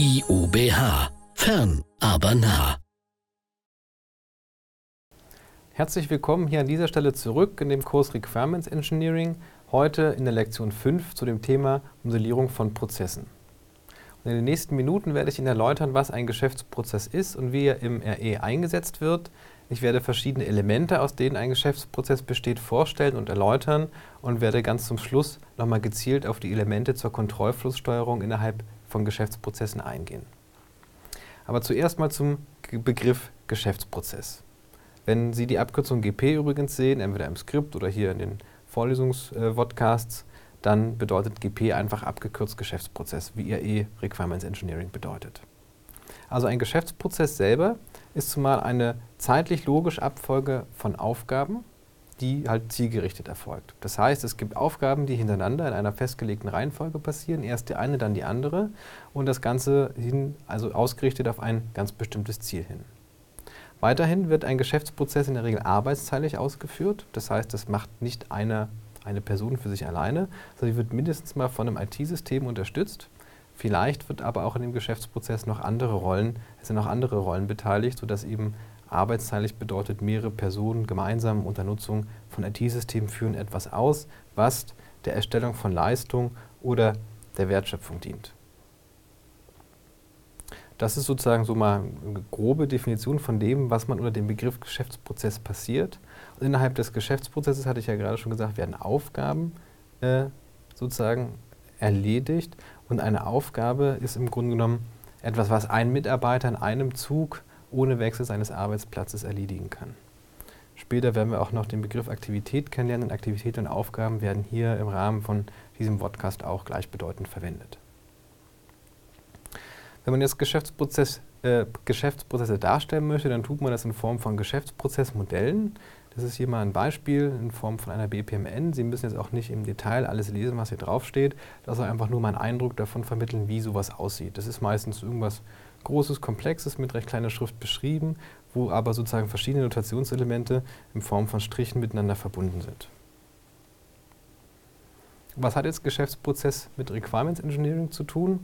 IUBH. Fern, aber nah. Herzlich willkommen hier an dieser Stelle zurück in dem Kurs Requirements Engineering, heute in der Lektion 5 zu dem Thema Modellierung von Prozessen. Und in den nächsten Minuten werde ich Ihnen erläutern, was ein Geschäftsprozess ist und wie er im RE eingesetzt wird. Ich werde verschiedene Elemente, aus denen ein Geschäftsprozess besteht, vorstellen und erläutern und werde ganz zum Schluss nochmal gezielt auf die Elemente zur Kontrollflusssteuerung innerhalb von Geschäftsprozessen eingehen. Aber zuerst mal zum Begriff Geschäftsprozess. Wenn Sie die Abkürzung GP übrigens sehen, entweder im Skript oder hier in den Vorlesungs-Podcasts, dann bedeutet GP einfach abgekürzt Geschäftsprozess, wie IRE Requirements Engineering bedeutet. Also ein Geschäftsprozess selber ist zumal eine zeitlich logische Abfolge von Aufgaben, die halt zielgerichtet erfolgt. Das heißt, es gibt Aufgaben, die hintereinander in einer festgelegten Reihenfolge passieren, erst die eine, dann die andere und das Ganze hin, also ausgerichtet auf ein ganz bestimmtes Ziel hin. Weiterhin wird ein Geschäftsprozess in der Regel arbeitsteilig ausgeführt. Das heißt, das macht nicht eine, eine Person für sich alleine, sondern sie wird mindestens mal von einem IT-System unterstützt. Vielleicht wird aber auch in dem Geschäftsprozess noch andere Rollen, es sind noch andere Rollen beteiligt, sodass eben arbeitsteilig bedeutet, mehrere Personen gemeinsam unter Nutzung von IT-Systemen führen etwas aus, was der Erstellung von Leistung oder der Wertschöpfung dient. Das ist sozusagen so mal eine grobe Definition von dem, was man unter dem Begriff Geschäftsprozess passiert. Und innerhalb des Geschäftsprozesses, hatte ich ja gerade schon gesagt, werden Aufgaben äh, sozusagen erledigt. Und eine Aufgabe ist im Grunde genommen etwas, was ein Mitarbeiter in einem Zug ohne Wechsel seines Arbeitsplatzes erledigen kann. Später werden wir auch noch den Begriff Aktivität kennenlernen. Aktivität und Aufgaben werden hier im Rahmen von diesem Podcast auch gleichbedeutend verwendet. Wenn man jetzt Geschäftsprozess, äh, Geschäftsprozesse darstellen möchte, dann tut man das in Form von Geschäftsprozessmodellen. Das ist hier mal ein Beispiel in Form von einer BPMN. Sie müssen jetzt auch nicht im Detail alles lesen, was hier draufsteht. Das soll einfach nur mal einen Eindruck davon vermitteln, wie sowas aussieht. Das ist meistens irgendwas Großes, Komplexes mit recht kleiner Schrift beschrieben, wo aber sozusagen verschiedene Notationselemente in Form von Strichen miteinander verbunden sind. Was hat jetzt Geschäftsprozess mit Requirements Engineering zu tun?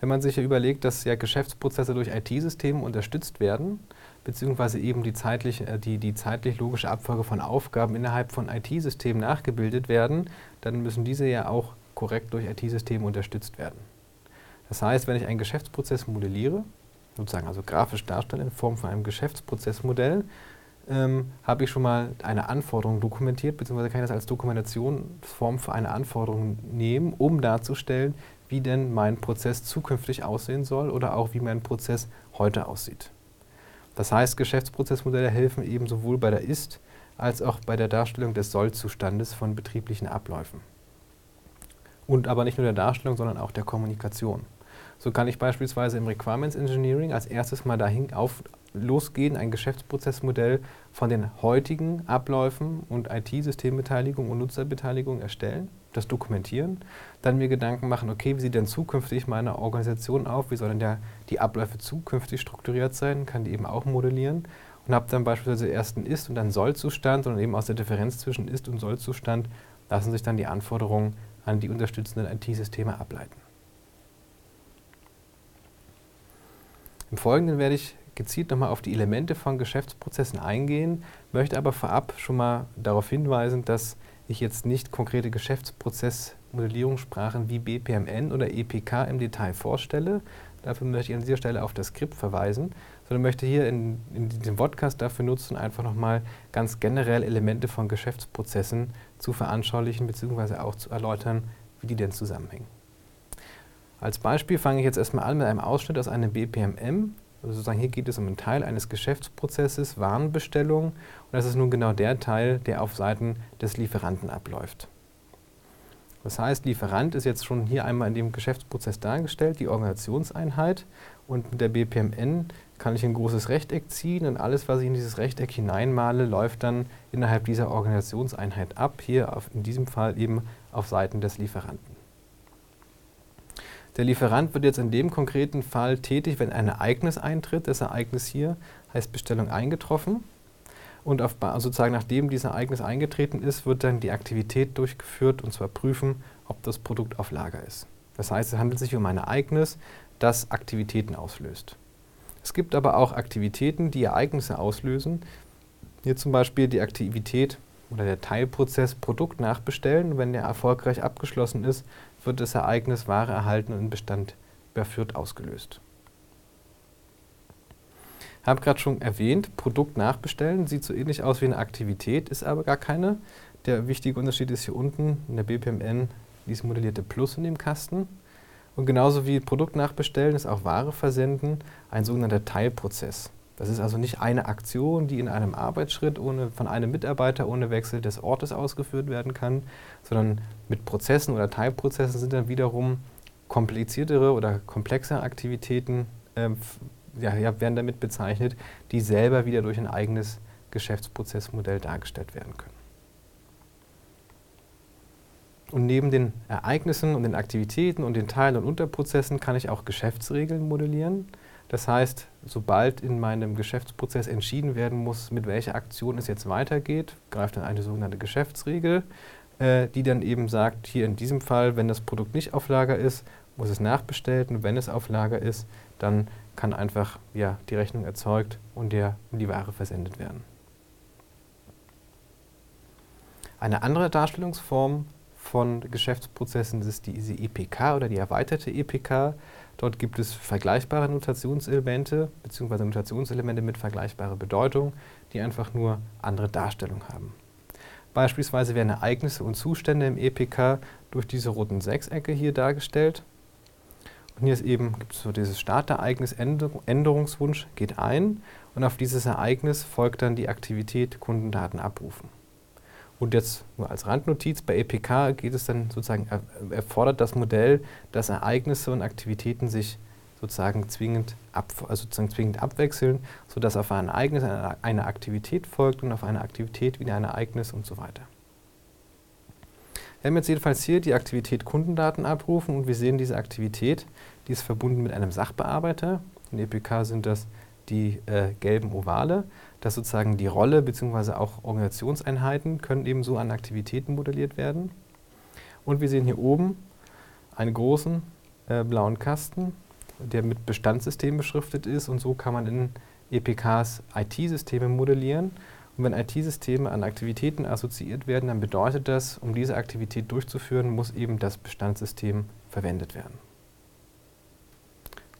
wenn man sich ja überlegt, dass ja Geschäftsprozesse durch IT-Systeme unterstützt werden, beziehungsweise eben die zeitlich, äh, die, die zeitlich logische Abfolge von Aufgaben innerhalb von IT-Systemen nachgebildet werden, dann müssen diese ja auch korrekt durch IT-Systeme unterstützt werden. Das heißt, wenn ich einen Geschäftsprozess modelliere, sozusagen also grafisch darstelle in Form von einem Geschäftsprozessmodell, ähm, habe ich schon mal eine Anforderung dokumentiert, beziehungsweise kann ich das als Dokumentationsform für eine Anforderung nehmen, um darzustellen, wie denn mein Prozess zukünftig aussehen soll oder auch wie mein Prozess heute aussieht. Das heißt, Geschäftsprozessmodelle helfen eben sowohl bei der Ist- als auch bei der Darstellung des Sollzustandes von betrieblichen Abläufen. Und aber nicht nur der Darstellung, sondern auch der Kommunikation. So kann ich beispielsweise im Requirements Engineering als erstes mal dahin auf, losgehen, ein Geschäftsprozessmodell von den heutigen Abläufen und IT-Systembeteiligung und Nutzerbeteiligung erstellen, das dokumentieren, dann mir Gedanken machen, okay, wie sieht denn zukünftig meine Organisation auf, wie sollen denn die Abläufe zukünftig strukturiert sein, kann die eben auch modellieren? Und habe dann beispielsweise erst einen Ist- und dann Soll-Zustand und eben aus der Differenz zwischen Ist- und Soll-Zustand lassen sich dann die Anforderungen an die unterstützenden IT-Systeme ableiten. Im Folgenden werde ich gezielt nochmal auf die Elemente von Geschäftsprozessen eingehen, möchte aber vorab schon mal darauf hinweisen, dass ich jetzt nicht konkrete Geschäftsprozessmodellierungssprachen wie BPMN oder EPK im Detail vorstelle. Dafür möchte ich an dieser Stelle auf das Skript verweisen, sondern möchte hier in, in diesem Podcast dafür nutzen, einfach nochmal ganz generell Elemente von Geschäftsprozessen zu veranschaulichen bzw. auch zu erläutern, wie die denn zusammenhängen. Als Beispiel fange ich jetzt erstmal an mit einem Ausschnitt aus einem BPMM, also sozusagen hier geht es um einen Teil eines Geschäftsprozesses, Warenbestellung. Und das ist nun genau der Teil, der auf Seiten des Lieferanten abläuft. Das heißt, Lieferant ist jetzt schon hier einmal in dem Geschäftsprozess dargestellt, die Organisationseinheit. Und mit der BPMN kann ich ein großes Rechteck ziehen und alles, was ich in dieses Rechteck hineinmale, läuft dann innerhalb dieser Organisationseinheit ab. Hier auf, in diesem Fall eben auf Seiten des Lieferanten. Der Lieferant wird jetzt in dem konkreten Fall tätig, wenn ein Ereignis eintritt. Das Ereignis hier heißt Bestellung eingetroffen. Und auf, sozusagen nachdem dieses Ereignis eingetreten ist, wird dann die Aktivität durchgeführt und zwar prüfen, ob das Produkt auf Lager ist. Das heißt, es handelt sich um ein Ereignis, das Aktivitäten auslöst. Es gibt aber auch Aktivitäten, die Ereignisse auslösen. Hier zum Beispiel die Aktivität oder der Teilprozess Produkt nachbestellen. Wenn der erfolgreich abgeschlossen ist, wird das Ereignis Ware erhalten und Bestand überführt ausgelöst. Ich habe gerade schon erwähnt, Produkt nachbestellen sieht so ähnlich aus wie eine Aktivität, ist aber gar keine. Der wichtige Unterschied ist hier unten in der BPMN dieses modellierte Plus in dem Kasten. Und genauso wie Produkt nachbestellen ist auch Ware versenden ein sogenannter Teilprozess. Das ist also nicht eine Aktion, die in einem Arbeitsschritt ohne, von einem Mitarbeiter ohne Wechsel des Ortes ausgeführt werden kann, sondern mit Prozessen oder Teilprozessen sind dann wiederum kompliziertere oder komplexere Aktivitäten äh, ja, ja, werden damit bezeichnet, die selber wieder durch ein eigenes Geschäftsprozessmodell dargestellt werden können. Und neben den Ereignissen und den Aktivitäten und den Teil- und Unterprozessen kann ich auch Geschäftsregeln modellieren. Das heißt, sobald in meinem Geschäftsprozess entschieden werden muss, mit welcher Aktion es jetzt weitergeht, greift dann eine sogenannte Geschäftsregel, äh, die dann eben sagt, hier in diesem Fall, wenn das Produkt nicht auf Lager ist, muss es nachbestellt und wenn es auf Lager ist, dann kann einfach ja, die Rechnung erzeugt und der, die Ware versendet werden. Eine andere Darstellungsform von Geschäftsprozessen ist diese EPK oder die erweiterte EPK. Dort gibt es vergleichbare Notationselemente bzw. Notationselemente mit vergleichbarer Bedeutung, die einfach nur andere Darstellung haben. Beispielsweise werden Ereignisse und Zustände im EPK durch diese roten Sechsecke hier dargestellt. Und hier ist eben, gibt es so dieses Startereignis, Änderungswunsch geht ein und auf dieses Ereignis folgt dann die Aktivität Kundendaten abrufen. Und jetzt nur als Randnotiz, bei EPK geht es dann sozusagen, erfordert das Modell, dass Ereignisse und Aktivitäten sich sozusagen zwingend, ab, also sozusagen zwingend abwechseln, sodass auf ein Ereignis eine, Aktivität folgt und auf eine Aktivität wieder ein Ereignis und so weiter. Wir haben jetzt jedenfalls hier die Aktivität Kundendaten abrufen und wir sehen diese Aktivität, die ist verbunden mit einem Sachbearbeiter. In EPK sind das die äh, gelben Ovale dass sozusagen die Rolle bzw. auch Organisationseinheiten können eben so an Aktivitäten modelliert werden. Und wir sehen hier oben einen großen äh, blauen Kasten, der mit Bestandssystemen beschriftet ist und so kann man in EPKs IT-Systeme modellieren. Und wenn IT-Systeme an Aktivitäten assoziiert werden, dann bedeutet das, um diese Aktivität durchzuführen, muss eben das Bestandssystem verwendet werden.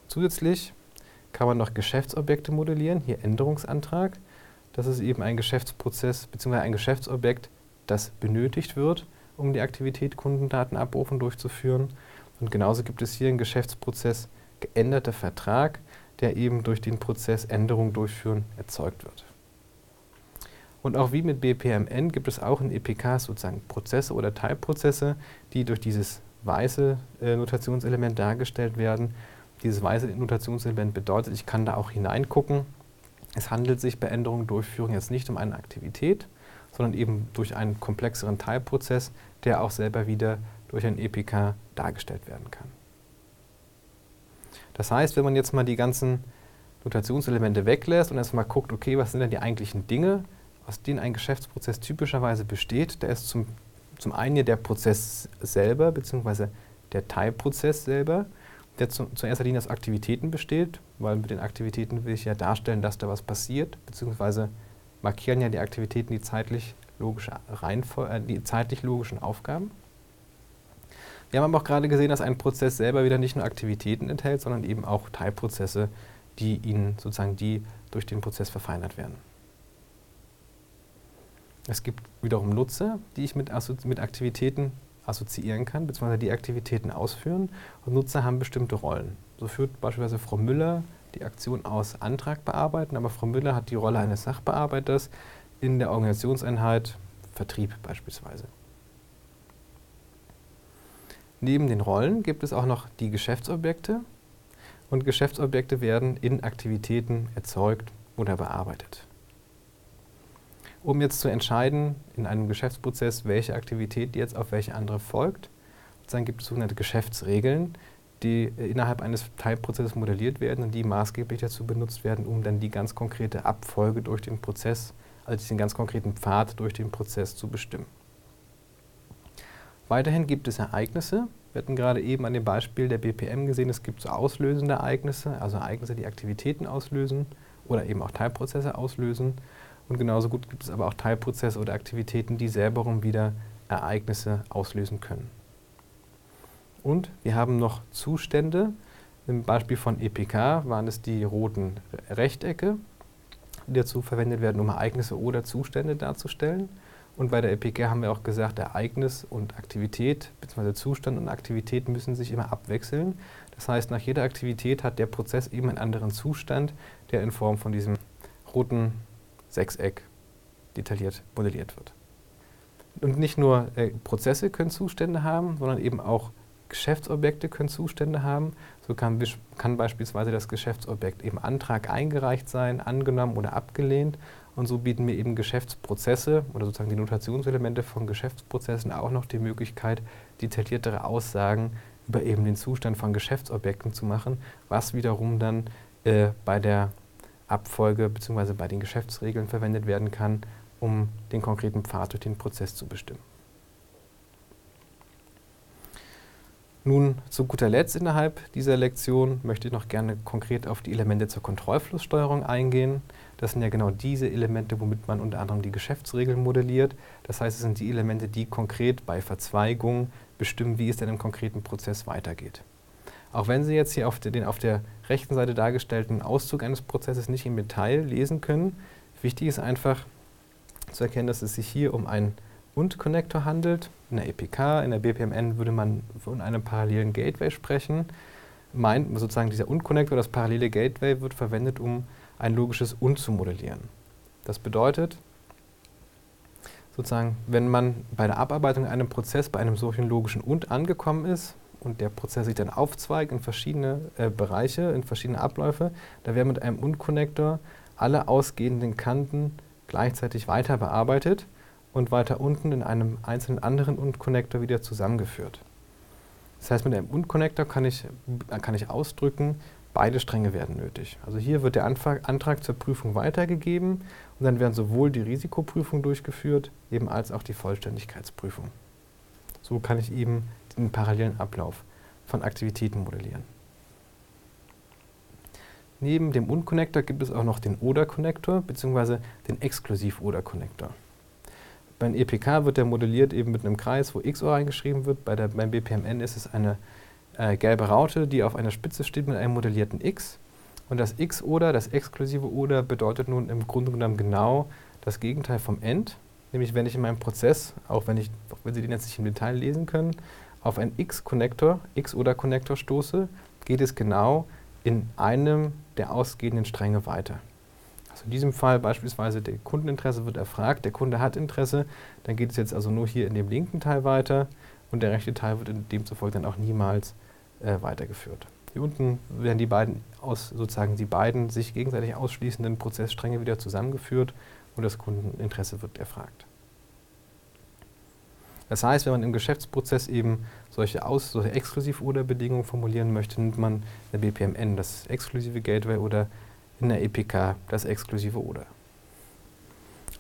Zusätzlich kann man noch Geschäftsobjekte modellieren, hier Änderungsantrag. Das ist eben ein Geschäftsprozess bzw. ein Geschäftsobjekt, das benötigt wird, um die Aktivität Kundendatenabrufen durchzuführen. Und genauso gibt es hier einen Geschäftsprozess geänderter Vertrag, der eben durch den Prozess Änderung durchführen erzeugt wird. Und auch wie mit BPMN gibt es auch in EPKs sozusagen Prozesse oder Teilprozesse, die durch dieses weiße äh, Notationselement dargestellt werden. Dieses weiße Notationselement bedeutet, ich kann da auch hineingucken es handelt sich bei Änderungen Durchführung jetzt nicht um eine Aktivität, sondern eben durch einen komplexeren Teilprozess, der auch selber wieder durch ein EPK dargestellt werden kann. Das heißt, wenn man jetzt mal die ganzen Notationselemente weglässt und erstmal guckt, okay, was sind denn die eigentlichen Dinge, aus denen ein Geschäftsprozess typischerweise besteht, da ist zum, zum einen der Prozess selber, beziehungsweise der Teilprozess selber, der zu, zuerst Linie aus Aktivitäten besteht, weil mit den Aktivitäten will ich ja darstellen, dass da was passiert, beziehungsweise markieren ja die Aktivitäten die zeitlich, logische äh, die zeitlich logischen Aufgaben. Wir haben aber auch gerade gesehen, dass ein Prozess selber wieder nicht nur Aktivitäten enthält, sondern eben auch Teilprozesse, die ihnen sozusagen die durch den Prozess verfeinert werden. Es gibt wiederum Nutzer, die ich mit, mit Aktivitäten assoziieren kann, beziehungsweise die Aktivitäten ausführen. Und Nutzer haben bestimmte Rollen. So führt beispielsweise Frau Müller die Aktion aus Antrag bearbeiten, aber Frau Müller hat die Rolle eines Sachbearbeiters in der Organisationseinheit Vertrieb beispielsweise. Neben den Rollen gibt es auch noch die Geschäftsobjekte und Geschäftsobjekte werden in Aktivitäten erzeugt oder bearbeitet um jetzt zu entscheiden in einem Geschäftsprozess, welche Aktivität jetzt auf welche andere folgt. Dann gibt es sogenannte Geschäftsregeln, die äh, innerhalb eines Teilprozesses modelliert werden und die maßgeblich dazu benutzt werden, um dann die ganz konkrete Abfolge durch den Prozess, also den ganz konkreten Pfad durch den Prozess zu bestimmen. Weiterhin gibt es Ereignisse, Wir hatten gerade eben an dem Beispiel der BPM gesehen, es gibt so auslösende Ereignisse, also Ereignisse, die Aktivitäten auslösen oder eben auch Teilprozesse auslösen. Und genauso gut gibt es aber auch Teilprozesse oder Aktivitäten, die selber wieder Ereignisse auslösen können. Und wir haben noch Zustände. Im Beispiel von EPK waren es die roten Rechtecke, die dazu verwendet werden, um Ereignisse oder Zustände darzustellen. Und bei der EPK haben wir auch gesagt, Ereignis und Aktivität, bzw. Zustand und Aktivität müssen sich immer abwechseln. Das heißt, nach jeder Aktivität hat der Prozess eben einen anderen Zustand, der in Form von diesem roten Sechseck detailliert modelliert wird. Und nicht nur äh, Prozesse können Zustände haben, sondern eben auch Geschäftsobjekte können Zustände haben. So kann, kann, beispielsweise das Geschäftsobjekt eben Antrag eingereicht sein, angenommen oder abgelehnt. Und so bieten mir eben Geschäftsprozesse oder sozusagen die Notationselemente von Geschäftsprozessen auch noch die Möglichkeit, detailliertere Aussagen über eben den Zustand von Geschäftsobjekten zu machen, was wiederum dann äh, bei der Abfolge bzw. bei den Geschäftsregeln verwendet werden kann, um den konkreten Pfad durch den Prozess zu bestimmen. Nun, zu guter Letzt innerhalb dieser Lektion möchte ich noch gerne konkret auf die Elemente zur Kontrollflusssteuerung eingehen. Das sind ja genau diese Elemente, womit man unter anderem die Geschäftsregeln modelliert. Das heißt, es sind die Elemente, die konkret bei Verzweigungen bestimmen, wie es denn im konkreten Prozess weitergeht. Auch wenn Sie jetzt hier auf den auf der rechten Seite dargestellten Auszug eines Prozesses nicht im Detail lesen können, wichtig ist einfach zu erkennen, dass es sich hier um einen und-Connector handelt. In der EPK, in der BPMN würde man von einem parallelen Gateway sprechen. Meint sozusagen dieser und-Connector, das parallele Gateway, wird verwendet, um ein logisches und zu modellieren. Das bedeutet, sozusagen, wenn man bei der Abarbeitung einem Prozess bei einem solchen logischen und angekommen ist und der Prozess sich dann aufzweigt in verschiedene äh, Bereiche, in verschiedene Abläufe, da werden mit einem und-Connector alle ausgehenden Kanten gleichzeitig weiter bearbeitet und weiter unten in einem einzelnen anderen Und-Connector wieder zusammengeführt. Das heißt, mit einem Und-Connector kann ich, kann ich ausdrücken, beide Stränge werden nötig. Also hier wird der Antrag, Antrag zur Prüfung weitergegeben und dann werden sowohl die Risikoprüfung durchgeführt, eben als auch die Vollständigkeitsprüfung. So kann ich eben den parallelen Ablauf von Aktivitäten modellieren. Neben dem Und-Connector gibt es auch noch den Oder-Connector bzw. den Exklusiv-Oder-Connector. Beim EPK wird der modelliert eben mit einem Kreis, wo XOR eingeschrieben wird. Bei der, beim BPMN ist es eine äh, gelbe Raute, die auf einer Spitze steht mit einem modellierten X. Und das X-Oder, das exklusive Oder, bedeutet nun im Grunde genommen genau das Gegenteil vom End. Nämlich wenn ich in meinem Prozess, auch wenn, ich, auch wenn Sie den jetzt nicht im Detail lesen können, auf einen X-Connector, X-Oder-Connector stoße, geht es genau in einem der ausgehenden Stränge weiter. Also in diesem Fall beispielsweise der Kundeninteresse wird erfragt, der Kunde hat Interesse, dann geht es jetzt also nur hier in dem linken Teil weiter und der rechte Teil wird demzufolge dann auch niemals äh, weitergeführt. Hier unten werden die beiden aus, sozusagen die beiden sich gegenseitig ausschließenden Prozessstränge wieder zusammengeführt und das Kundeninteresse wird erfragt. Das heißt, wenn man im Geschäftsprozess eben solche, Aus-, solche Exklusiv-Oder-Bedingungen formulieren möchte, nimmt man der BPMN das exklusive Gateway oder in der EPK das exklusive Oder.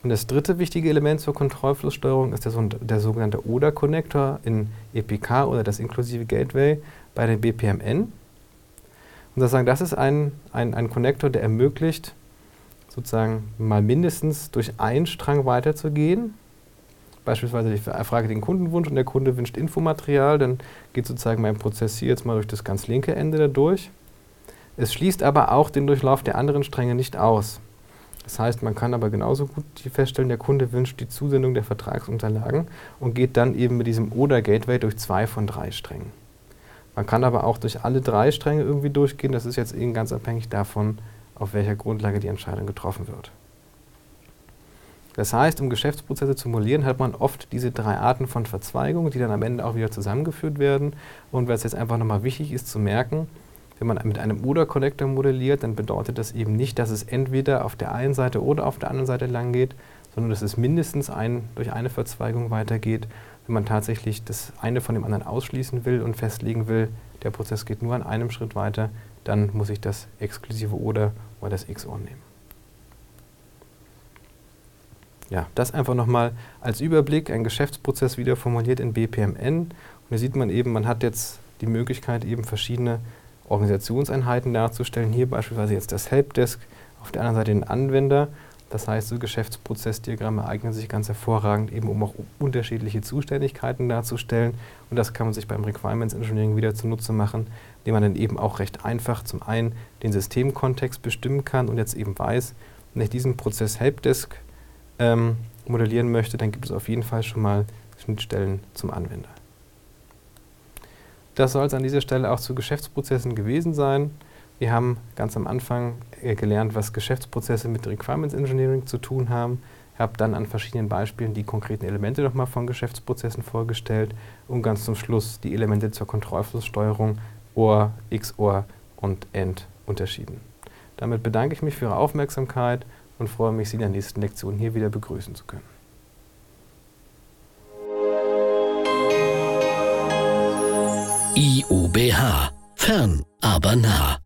Und das dritte wichtige Element zur Kontrollflusssteuerung ist der, der sogenannte Oder-Connector in EPK oder das inklusive Gateway bei den BPMN. Und das, sagen, das ist ein, ein, ein Connector, der ermöglicht, sozusagen mal mindestens durch einen Strang weiterzugehen. Beispielsweise ich erfrage den Kundenwunsch und der Kunde wünscht Infomaterial, dann geht sozusagen mein Prozess hier jetzt mal durch das ganz linke Ende dadurch. Es schließt aber auch den Durchlauf der anderen Stränge nicht aus. Das heißt, man kann aber genauso gut feststellen, der Kunde wünscht die Zusendung der Vertragsunterlagen und geht dann eben mit diesem Oder-Gateway durch zwei von drei Strängen. Man kann aber auch durch alle drei Stränge irgendwie durchgehen. Das ist jetzt eben ganz abhängig davon, auf welcher Grundlage die Entscheidung getroffen wird. Das heißt, um Geschäftsprozesse zu modellieren, hat man oft diese drei Arten von Verzweigungen, die dann am Ende auch wieder zusammengeführt werden. Und es jetzt einfach nochmal wichtig ist zu merken, wenn man mit einem Oder-Connector modelliert, dann bedeutet das eben nicht, dass es entweder auf der einen Seite oder auf der anderen Seite lang geht, sondern dass es mindestens ein, durch eine Verzweigung weitergeht. Wenn man tatsächlich das eine von dem anderen ausschließen will und festlegen will, der Prozess geht nur an einem Schritt weiter, dann muss ich das exklusive Oder oder das XOR nehmen. Ja, das einfach nochmal als Überblick, ein Geschäftsprozess wieder formuliert in BPMN hier sieht man eben, man hat jetzt die Möglichkeit, eben verschiedene Organisationseinheiten darzustellen. Hier beispielsweise jetzt das Helpdesk, auf der anderen Seite den Anwender. Das heißt, so Geschäftsprozessdiagramme eignen sich ganz hervorragend, eben um auch unterschiedliche Zuständigkeiten darzustellen. Und das kann man sich beim Requirements Engineering wieder zunutze machen, indem man dann eben auch recht einfach zum einen den Systemkontext bestimmen kann und jetzt eben weiß, wenn ich diesen Prozess Helpdesk ähm, modellieren möchte, dann gibt es auf jeden Fall schon mal Schnittstellen zum Anwender. Das soll es an dieser Stelle auch zu Geschäftsprozessen gewesen sein. Wir haben ganz am Anfang äh, gelernt, was Geschäftsprozesse mit Requirements Engineering zu tun haben. Ich habe dann an verschiedenen Beispielen die konkreten Elemente nochmal von Geschäftsprozessen vorgestellt und ganz zum Schluss die Elemente zur Kontrollflusssteuerung OR, XOR und END unterschieden. Damit bedanke ich mich für Ihre Aufmerksamkeit und freue mich, Sie in der nächsten Lektion hier wieder begrüßen zu können. IUBH. Fern, aber nah.